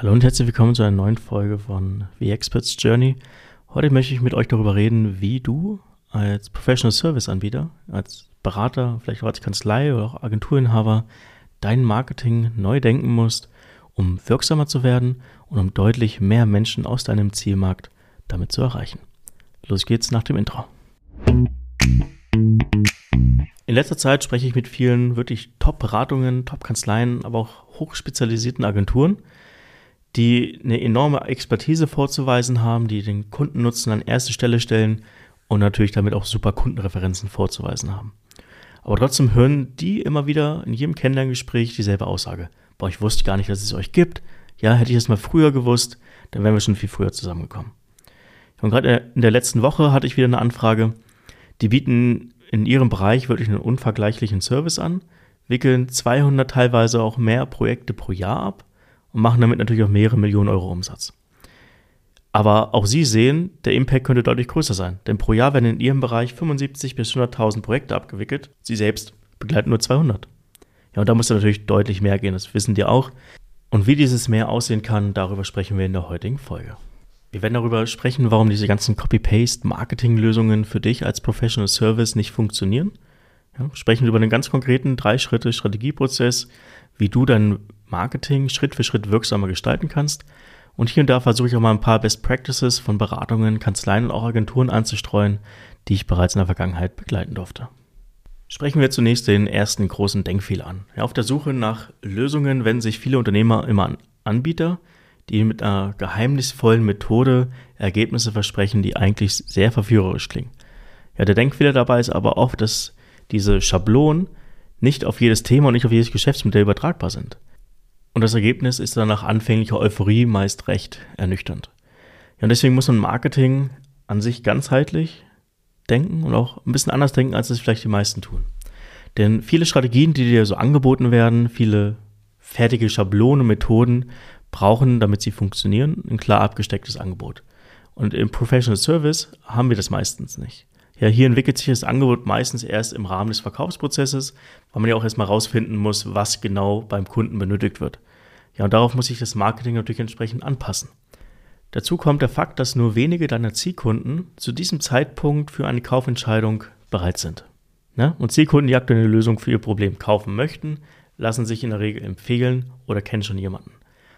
Hallo und herzlich willkommen zu einer neuen Folge von The Experts Journey. Heute möchte ich mit euch darüber reden, wie du als Professional Service Anbieter, als Berater, vielleicht auch als Kanzlei oder auch Agenturinhaber dein Marketing neu denken musst, um wirksamer zu werden und um deutlich mehr Menschen aus deinem Zielmarkt damit zu erreichen. Los geht's nach dem Intro. In letzter Zeit spreche ich mit vielen wirklich Top-Beratungen, Top-Kanzleien, aber auch hochspezialisierten Agenturen – die eine enorme Expertise vorzuweisen haben, die den Kundennutzen an erste Stelle stellen und natürlich damit auch super Kundenreferenzen vorzuweisen haben. Aber trotzdem hören die immer wieder in jedem Kennenlerngespräch dieselbe Aussage. Boah, ich wusste gar nicht, dass es euch gibt. Ja, hätte ich es mal früher gewusst, dann wären wir schon viel früher zusammengekommen. Und gerade in der letzten Woche hatte ich wieder eine Anfrage. Die bieten in ihrem Bereich wirklich einen unvergleichlichen Service an, wickeln 200 teilweise auch mehr Projekte pro Jahr ab und machen damit natürlich auch mehrere Millionen Euro Umsatz. Aber auch Sie sehen, der Impact könnte deutlich größer sein, denn pro Jahr werden in Ihrem Bereich 75 bis 100.000 Projekte abgewickelt. Sie selbst begleiten nur 200. Ja, und da muss natürlich deutlich mehr gehen, das wissen die auch. Und wie dieses mehr aussehen kann, darüber sprechen wir in der heutigen Folge. Wir werden darüber sprechen, warum diese ganzen Copy-Paste-Marketing-Lösungen für dich als Professional Service nicht funktionieren. Ja, sprechen über einen ganz konkreten Drei-Schritte-Strategieprozess, wie du dein Marketing Schritt für Schritt wirksamer gestalten kannst. Und hier und da versuche ich auch mal ein paar Best Practices von Beratungen, Kanzleien und auch Agenturen anzustreuen, die ich bereits in der Vergangenheit begleiten durfte. Sprechen wir zunächst den ersten großen Denkfehler an. Ja, auf der Suche nach Lösungen wenden sich viele Unternehmer immer an Anbieter, die mit einer geheimnisvollen Methode Ergebnisse versprechen, die eigentlich sehr verführerisch klingen. Ja, der Denkfehler dabei ist aber oft, dass diese Schablonen nicht auf jedes Thema und nicht auf jedes Geschäftsmodell übertragbar sind. Und das Ergebnis ist dann nach anfänglicher Euphorie meist recht ernüchternd. Ja, und deswegen muss man Marketing an sich ganzheitlich denken und auch ein bisschen anders denken, als es vielleicht die meisten tun. Denn viele Strategien, die dir so angeboten werden, viele fertige Schablonen, Methoden brauchen, damit sie funktionieren, ein klar abgestecktes Angebot. Und im Professional Service haben wir das meistens nicht. Ja, hier entwickelt sich das Angebot meistens erst im Rahmen des Verkaufsprozesses, weil man ja auch erstmal rausfinden muss, was genau beim Kunden benötigt wird. Ja, und darauf muss sich das Marketing natürlich entsprechend anpassen. Dazu kommt der Fakt, dass nur wenige deiner Zielkunden zu diesem Zeitpunkt für eine Kaufentscheidung bereit sind. Ne? Und Zielkunden, die aktuell eine Lösung für ihr Problem kaufen möchten, lassen sich in der Regel empfehlen oder kennen schon jemanden.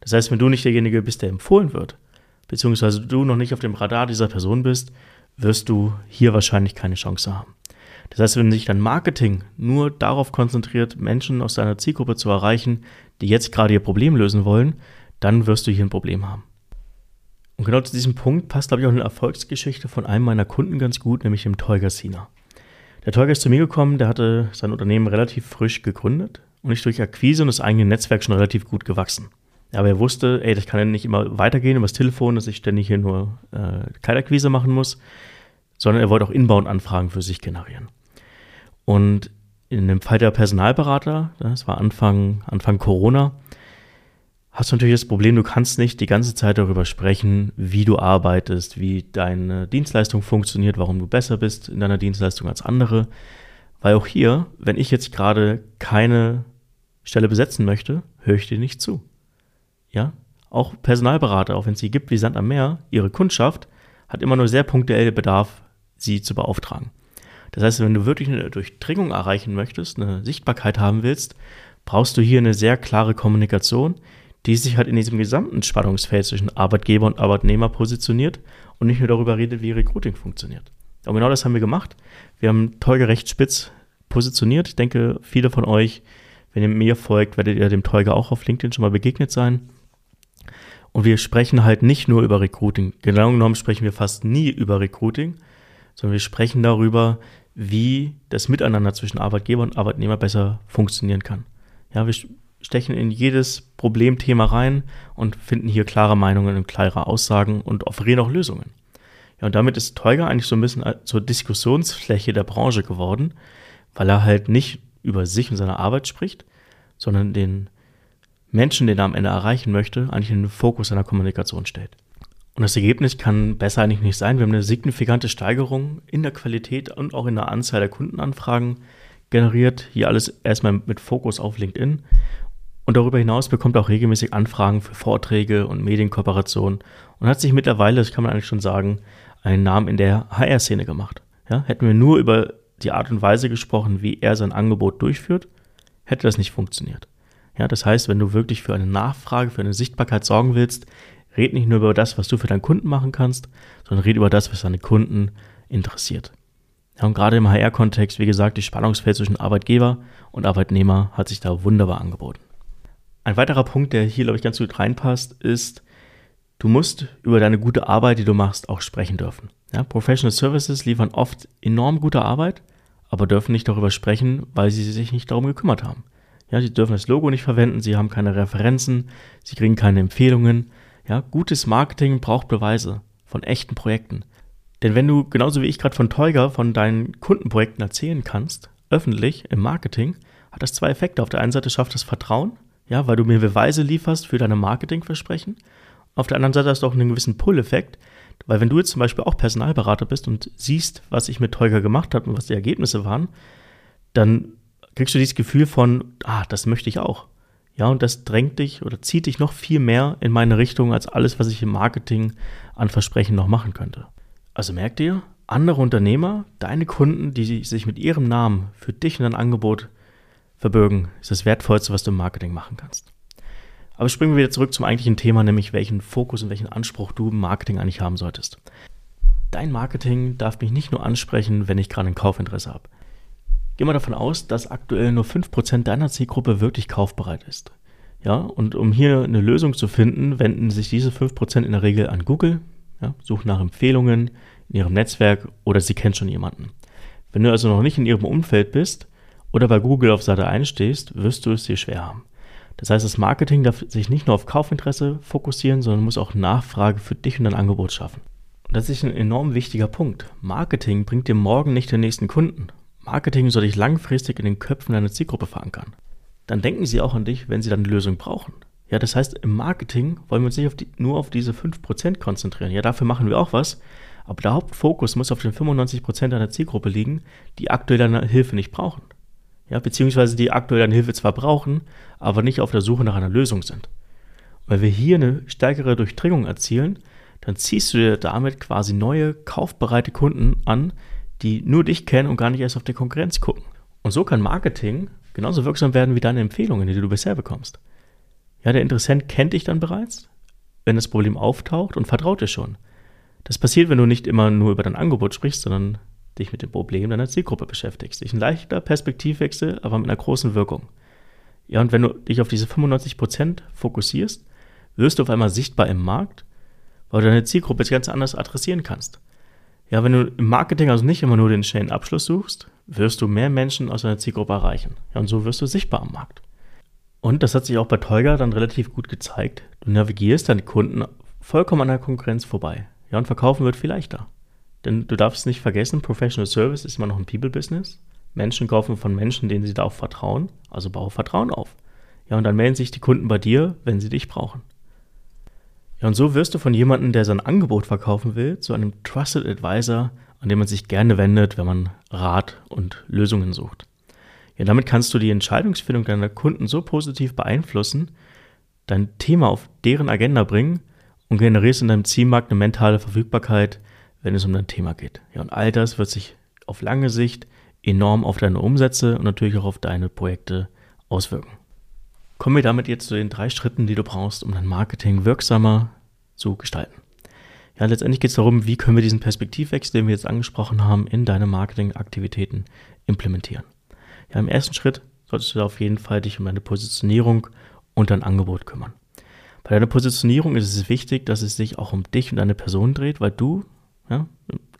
Das heißt, wenn du nicht derjenige bist, der empfohlen wird, beziehungsweise du noch nicht auf dem Radar dieser Person bist, wirst du hier wahrscheinlich keine Chance haben. Das heißt, wenn sich dein Marketing nur darauf konzentriert, Menschen aus deiner Zielgruppe zu erreichen, die jetzt gerade ihr Problem lösen wollen, dann wirst du hier ein Problem haben. Und genau zu diesem Punkt passt, glaube ich, auch eine Erfolgsgeschichte von einem meiner Kunden ganz gut, nämlich dem Tolga Sina. Der Tolga ist zu mir gekommen, der hatte sein Unternehmen relativ frisch gegründet und ist durch Akquise und das eigene Netzwerk schon relativ gut gewachsen. Aber er wusste, ey, das kann ja nicht immer weitergehen über das Telefon, dass ich ständig hier nur äh, Kaltakquise machen muss, sondern er wollte auch Inbound-Anfragen für sich generieren. Und in dem Fall der Personalberater, das war Anfang, Anfang Corona, hast du natürlich das Problem, du kannst nicht die ganze Zeit darüber sprechen, wie du arbeitest, wie deine Dienstleistung funktioniert, warum du besser bist in deiner Dienstleistung als andere. Weil auch hier, wenn ich jetzt gerade keine Stelle besetzen möchte, höre ich dir nicht zu. Ja, auch Personalberater, auch wenn es sie gibt wie Sand am Meer, ihre Kundschaft hat immer nur sehr punktuell Bedarf, sie zu beauftragen. Das heißt, wenn du wirklich eine Durchdringung erreichen möchtest, eine Sichtbarkeit haben willst, brauchst du hier eine sehr klare Kommunikation, die sich halt in diesem gesamten Spannungsfeld zwischen Arbeitgeber und Arbeitnehmer positioniert und nicht nur darüber redet, wie Recruiting funktioniert. Und genau das haben wir gemacht. Wir haben Tolga recht spitz positioniert. Ich denke, viele von euch, wenn ihr mir folgt, werdet ihr dem Tolga auch auf LinkedIn schon mal begegnet sein. Und wir sprechen halt nicht nur über Recruiting. Genau genommen sprechen wir fast nie über Recruiting, sondern wir sprechen darüber, wie das Miteinander zwischen Arbeitgeber und Arbeitnehmer besser funktionieren kann. Ja, wir stechen in jedes Problemthema rein und finden hier klare Meinungen und klare Aussagen und offerieren auch Lösungen. Ja, und damit ist Teuger eigentlich so ein bisschen zur Diskussionsfläche der Branche geworden, weil er halt nicht über sich und seine Arbeit spricht, sondern den Menschen, den er am Ende erreichen möchte, eigentlich in den Fokus seiner Kommunikation stellt. Und das Ergebnis kann besser eigentlich nicht sein. Wir haben eine signifikante Steigerung in der Qualität und auch in der Anzahl der Kundenanfragen generiert. Hier alles erstmal mit Fokus auf LinkedIn. Und darüber hinaus bekommt er auch regelmäßig Anfragen für Vorträge und Medienkooperationen und hat sich mittlerweile, das kann man eigentlich schon sagen, einen Namen in der HR-Szene gemacht. Ja, hätten wir nur über die Art und Weise gesprochen, wie er sein Angebot durchführt, hätte das nicht funktioniert. Ja, das heißt, wenn du wirklich für eine Nachfrage, für eine Sichtbarkeit sorgen willst, red nicht nur über das, was du für deinen Kunden machen kannst, sondern red über das, was deine Kunden interessiert. Ja, und gerade im HR-Kontext, wie gesagt, die Spannungsfeld zwischen Arbeitgeber und Arbeitnehmer hat sich da wunderbar angeboten. Ein weiterer Punkt, der hier, glaube ich, ganz gut reinpasst, ist, du musst über deine gute Arbeit, die du machst, auch sprechen dürfen. Ja, Professional Services liefern oft enorm gute Arbeit, aber dürfen nicht darüber sprechen, weil sie sich nicht darum gekümmert haben. Ja, sie dürfen das Logo nicht verwenden, sie haben keine Referenzen, sie kriegen keine Empfehlungen. Ja, gutes Marketing braucht Beweise von echten Projekten. Denn wenn du, genauso wie ich gerade von Teuger, von deinen Kundenprojekten erzählen kannst, öffentlich im Marketing, hat das zwei Effekte. Auf der einen Seite schafft es Vertrauen, ja, weil du mir Beweise lieferst für deine Marketingversprechen. Auf der anderen Seite hast du auch einen gewissen Pull-Effekt, weil wenn du jetzt zum Beispiel auch Personalberater bist und siehst, was ich mit Teuger gemacht habe und was die Ergebnisse waren, dann kriegst du dieses Gefühl von, ah, das möchte ich auch. Ja, und das drängt dich oder zieht dich noch viel mehr in meine Richtung als alles, was ich im Marketing an Versprechen noch machen könnte. Also merkt ihr, andere Unternehmer, deine Kunden, die sich mit ihrem Namen für dich und dein Angebot verbürgen, ist das Wertvollste, was du im Marketing machen kannst. Aber springen wir wieder zurück zum eigentlichen Thema, nämlich welchen Fokus und welchen Anspruch du im Marketing eigentlich haben solltest. Dein Marketing darf mich nicht nur ansprechen, wenn ich gerade ein Kaufinteresse habe. Geh mal davon aus, dass aktuell nur 5% deiner Zielgruppe wirklich kaufbereit ist. Ja, und um hier eine Lösung zu finden, wenden sich diese 5% in der Regel an Google, ja, suchen nach Empfehlungen in ihrem Netzwerk oder sie kennt schon jemanden. Wenn du also noch nicht in ihrem Umfeld bist oder bei Google auf Seite 1 stehst, wirst du es dir schwer haben. Das heißt, das Marketing darf sich nicht nur auf Kaufinteresse fokussieren, sondern muss auch Nachfrage für dich und dein Angebot schaffen. Und das ist ein enorm wichtiger Punkt. Marketing bringt dir morgen nicht den nächsten Kunden. Marketing soll dich langfristig in den Köpfen deiner Zielgruppe verankern. Dann denken sie auch an dich, wenn sie dann eine Lösung brauchen. Ja, das heißt, im Marketing wollen wir uns nicht auf die, nur auf diese 5% konzentrieren. Ja, dafür machen wir auch was. Aber der Hauptfokus muss auf den 95% deiner Zielgruppe liegen, die aktuell deine Hilfe nicht brauchen. Ja, beziehungsweise die aktuell deine Hilfe zwar brauchen, aber nicht auf der Suche nach einer Lösung sind. Und wenn wir hier eine stärkere Durchdringung erzielen, dann ziehst du dir damit quasi neue, kaufbereite Kunden an, die nur dich kennen und gar nicht erst auf die Konkurrenz gucken. Und so kann Marketing genauso wirksam werden wie deine Empfehlungen, die du bisher bekommst. Ja, der Interessent kennt dich dann bereits, wenn das Problem auftaucht und vertraut dir schon. Das passiert, wenn du nicht immer nur über dein Angebot sprichst, sondern dich mit dem Problem deiner Zielgruppe beschäftigst. Dich ein leichter Perspektivwechsel, aber mit einer großen Wirkung. Ja, und wenn du dich auf diese 95% fokussierst, wirst du auf einmal sichtbar im Markt, weil du deine Zielgruppe jetzt ganz anders adressieren kannst. Ja, wenn du im Marketing also nicht immer nur den schnellen Abschluss suchst, wirst du mehr Menschen aus deiner Zielgruppe erreichen. Ja, und so wirst du sichtbar am Markt. Und das hat sich auch bei Teuger dann relativ gut gezeigt. Du navigierst deine Kunden vollkommen an der Konkurrenz vorbei. Ja, und verkaufen wird viel leichter. Denn du darfst nicht vergessen, Professional Service ist immer noch ein People-Business. Menschen kaufen von Menschen, denen sie darauf vertrauen. Also baue Vertrauen auf. Ja, und dann melden sich die Kunden bei dir, wenn sie dich brauchen. Ja, und so wirst du von jemandem, der sein Angebot verkaufen will, zu einem Trusted Advisor, an den man sich gerne wendet, wenn man Rat und Lösungen sucht. Ja, damit kannst du die Entscheidungsfindung deiner Kunden so positiv beeinflussen, dein Thema auf deren Agenda bringen und generierst in deinem Zielmarkt eine mentale Verfügbarkeit, wenn es um dein Thema geht. Ja, und all das wird sich auf lange Sicht enorm auf deine Umsätze und natürlich auch auf deine Projekte auswirken. Kommen wir damit jetzt zu den drei Schritten, die du brauchst, um dein Marketing wirksamer zu gestalten. Ja, letztendlich geht es darum, wie können wir diesen Perspektivwechsel, den wir jetzt angesprochen haben, in deine Marketingaktivitäten implementieren. Ja, im ersten Schritt solltest du auf jeden Fall dich um deine Positionierung und dein Angebot kümmern. Bei deiner Positionierung ist es wichtig, dass es sich auch um dich und deine Person dreht, weil du ja,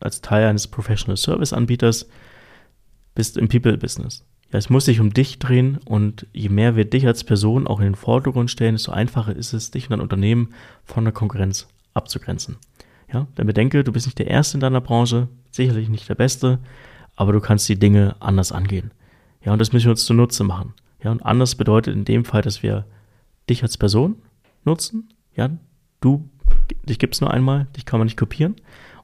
als Teil eines Professional Service Anbieters bist im People Business. Es muss sich um dich drehen und je mehr wir dich als Person auch in den Vordergrund stellen, desto einfacher ist es, dich und dein Unternehmen von der Konkurrenz abzugrenzen. Ja, denn bedenke, du bist nicht der Erste in deiner Branche, sicherlich nicht der Beste, aber du kannst die Dinge anders angehen. Ja, und das müssen wir uns zunutze machen. Ja, und anders bedeutet in dem Fall, dass wir dich als Person nutzen. Ja, du, dich gibt es nur einmal, dich kann man nicht kopieren.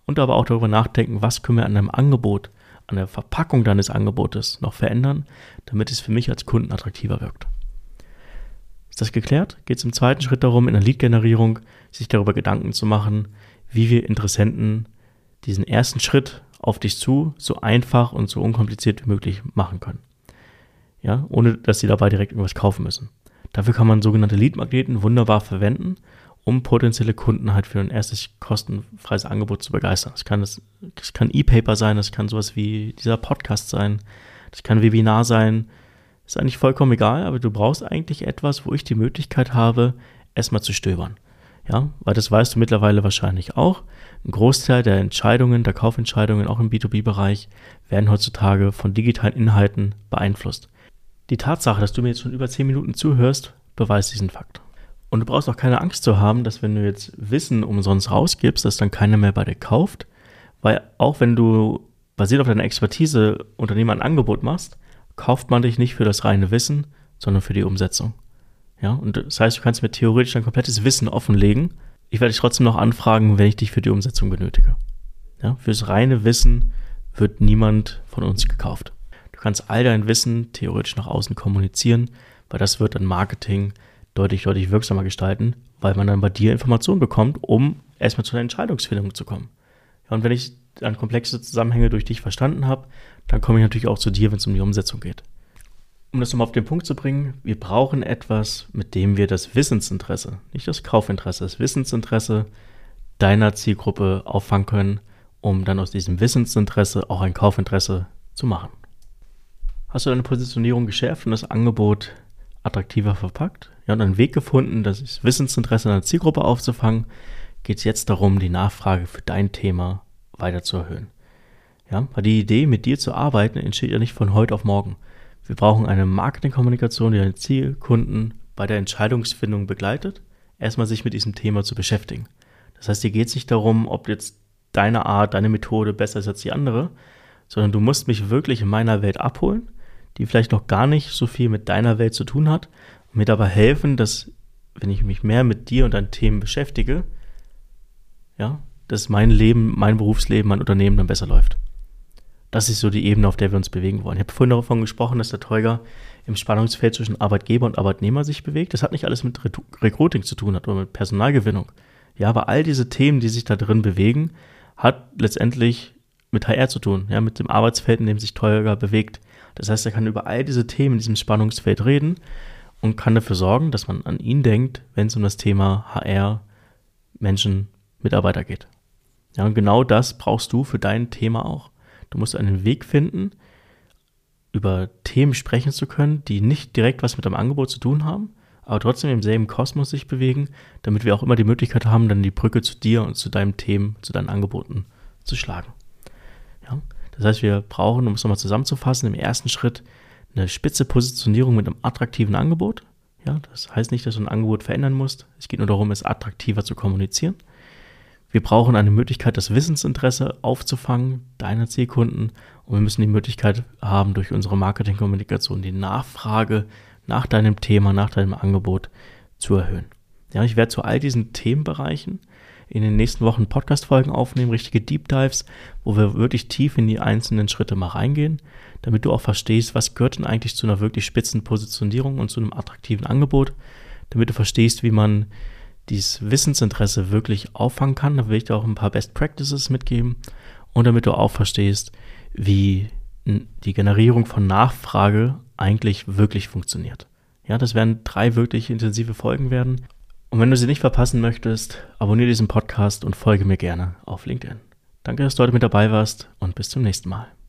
Und aber auch darüber nachdenken, was können wir an deinem Angebot, an der Verpackung deines Angebotes noch verändern, damit es für mich als Kunden attraktiver wirkt. Ist das geklärt? Geht es im zweiten Schritt darum, in der Lead-Generierung sich darüber Gedanken zu machen, wie wir Interessenten diesen ersten Schritt auf dich zu so einfach und so unkompliziert wie möglich machen können. Ja, ohne dass sie dabei direkt irgendwas kaufen müssen. Dafür kann man sogenannte Lead-Magneten wunderbar verwenden, um potenzielle Kunden halt für ein erstes kostenfreies Angebot zu begeistern. Das kann, das, das kann E-Paper sein, das kann sowas wie dieser Podcast sein, das kann Webinar sein, ist eigentlich vollkommen egal, aber du brauchst eigentlich etwas, wo ich die Möglichkeit habe, erstmal zu stöbern. Ja, weil das weißt du mittlerweile wahrscheinlich auch. Ein Großteil der Entscheidungen, der Kaufentscheidungen, auch im B2B-Bereich, werden heutzutage von digitalen Inhalten beeinflusst. Die Tatsache, dass du mir jetzt schon über 10 Minuten zuhörst, beweist diesen Fakt. Und du brauchst auch keine Angst zu haben, dass wenn du jetzt Wissen umsonst rausgibst, dass dann keiner mehr bei dir kauft, weil auch wenn du basiert auf deiner Expertise Unternehmer ein Angebot machst, kauft man dich nicht für das reine Wissen, sondern für die Umsetzung. Ja, und das heißt, du kannst mir theoretisch dein komplettes Wissen offenlegen. Ich werde dich trotzdem noch anfragen, wenn ich dich für die Umsetzung benötige. Ja, fürs reine Wissen wird niemand von uns gekauft. Du kannst all dein Wissen theoretisch nach außen kommunizieren, weil das wird dann Marketing deutlich, deutlich wirksamer gestalten, weil man dann bei dir Informationen bekommt, um erstmal zu einer Entscheidungsfindung zu kommen. Ja, und wenn ich dann komplexe Zusammenhänge durch dich verstanden habe, dann komme ich natürlich auch zu dir, wenn es um die Umsetzung geht. Um das nochmal auf den Punkt zu bringen, wir brauchen etwas, mit dem wir das Wissensinteresse, nicht das Kaufinteresse, das Wissensinteresse deiner Zielgruppe auffangen können, um dann aus diesem Wissensinteresse auch ein Kaufinteresse zu machen. Hast du deine Positionierung geschärft und das Angebot attraktiver verpackt? Ja, und einen Weg gefunden, das Wissensinteresse deiner Zielgruppe aufzufangen, geht es jetzt darum, die Nachfrage für dein Thema weiter zu erhöhen. Ja, weil die Idee, mit dir zu arbeiten, entsteht ja nicht von heute auf morgen. Wir brauchen eine Marketingkommunikation, die deine Zielkunden bei der Entscheidungsfindung begleitet, erstmal sich mit diesem Thema zu beschäftigen. Das heißt, hier geht es nicht darum, ob jetzt deine Art, deine Methode besser ist als die andere, sondern du musst mich wirklich in meiner Welt abholen, die vielleicht noch gar nicht so viel mit deiner Welt zu tun hat mir dabei helfen, dass, wenn ich mich mehr mit dir und deinen Themen beschäftige, ja, dass mein Leben, mein Berufsleben, mein Unternehmen dann besser läuft. Das ist so die Ebene, auf der wir uns bewegen wollen. Ich habe vorhin davon gesprochen, dass der Teuger im Spannungsfeld zwischen Arbeitgeber und Arbeitnehmer sich bewegt. Das hat nicht alles mit Recruiting zu tun, hat oder mit Personalgewinnung. Ja, aber all diese Themen, die sich da drin bewegen, hat letztendlich mit HR zu tun, ja, mit dem Arbeitsfeld, in dem sich Teuger bewegt. Das heißt, er kann über all diese Themen in diesem Spannungsfeld reden und kann dafür sorgen, dass man an ihn denkt, wenn es um das Thema HR, Menschen, Mitarbeiter geht. Ja, und genau das brauchst du für dein Thema auch. Du musst einen Weg finden, über Themen sprechen zu können, die nicht direkt was mit deinem Angebot zu tun haben, aber trotzdem im selben Kosmos sich bewegen, damit wir auch immer die Möglichkeit haben, dann die Brücke zu dir und zu deinen Themen, zu deinen Angeboten zu schlagen. Ja? Das heißt, wir brauchen, um es nochmal zusammenzufassen, im ersten Schritt eine spitze Positionierung mit einem attraktiven Angebot. Ja, das heißt nicht, dass du ein Angebot verändern musst. Es geht nur darum, es attraktiver zu kommunizieren. Wir brauchen eine Möglichkeit, das Wissensinteresse aufzufangen deiner Zielkunden und wir müssen die Möglichkeit haben, durch unsere Marketingkommunikation die Nachfrage nach deinem Thema, nach deinem Angebot zu erhöhen. Ja, ich werde zu all diesen Themenbereichen in den nächsten Wochen Podcast-Folgen aufnehmen, richtige Deep Dives, wo wir wirklich tief in die einzelnen Schritte mal reingehen, damit du auch verstehst, was gehört denn eigentlich zu einer wirklich spitzen Positionierung und zu einem attraktiven Angebot, damit du verstehst, wie man dieses Wissensinteresse wirklich auffangen kann. Da will ich dir auch ein paar Best Practices mitgeben und damit du auch verstehst, wie die Generierung von Nachfrage eigentlich wirklich funktioniert. Ja, das werden drei wirklich intensive Folgen werden. Und wenn du sie nicht verpassen möchtest, abonniere diesen Podcast und folge mir gerne auf LinkedIn. Danke, dass du heute mit dabei warst und bis zum nächsten Mal.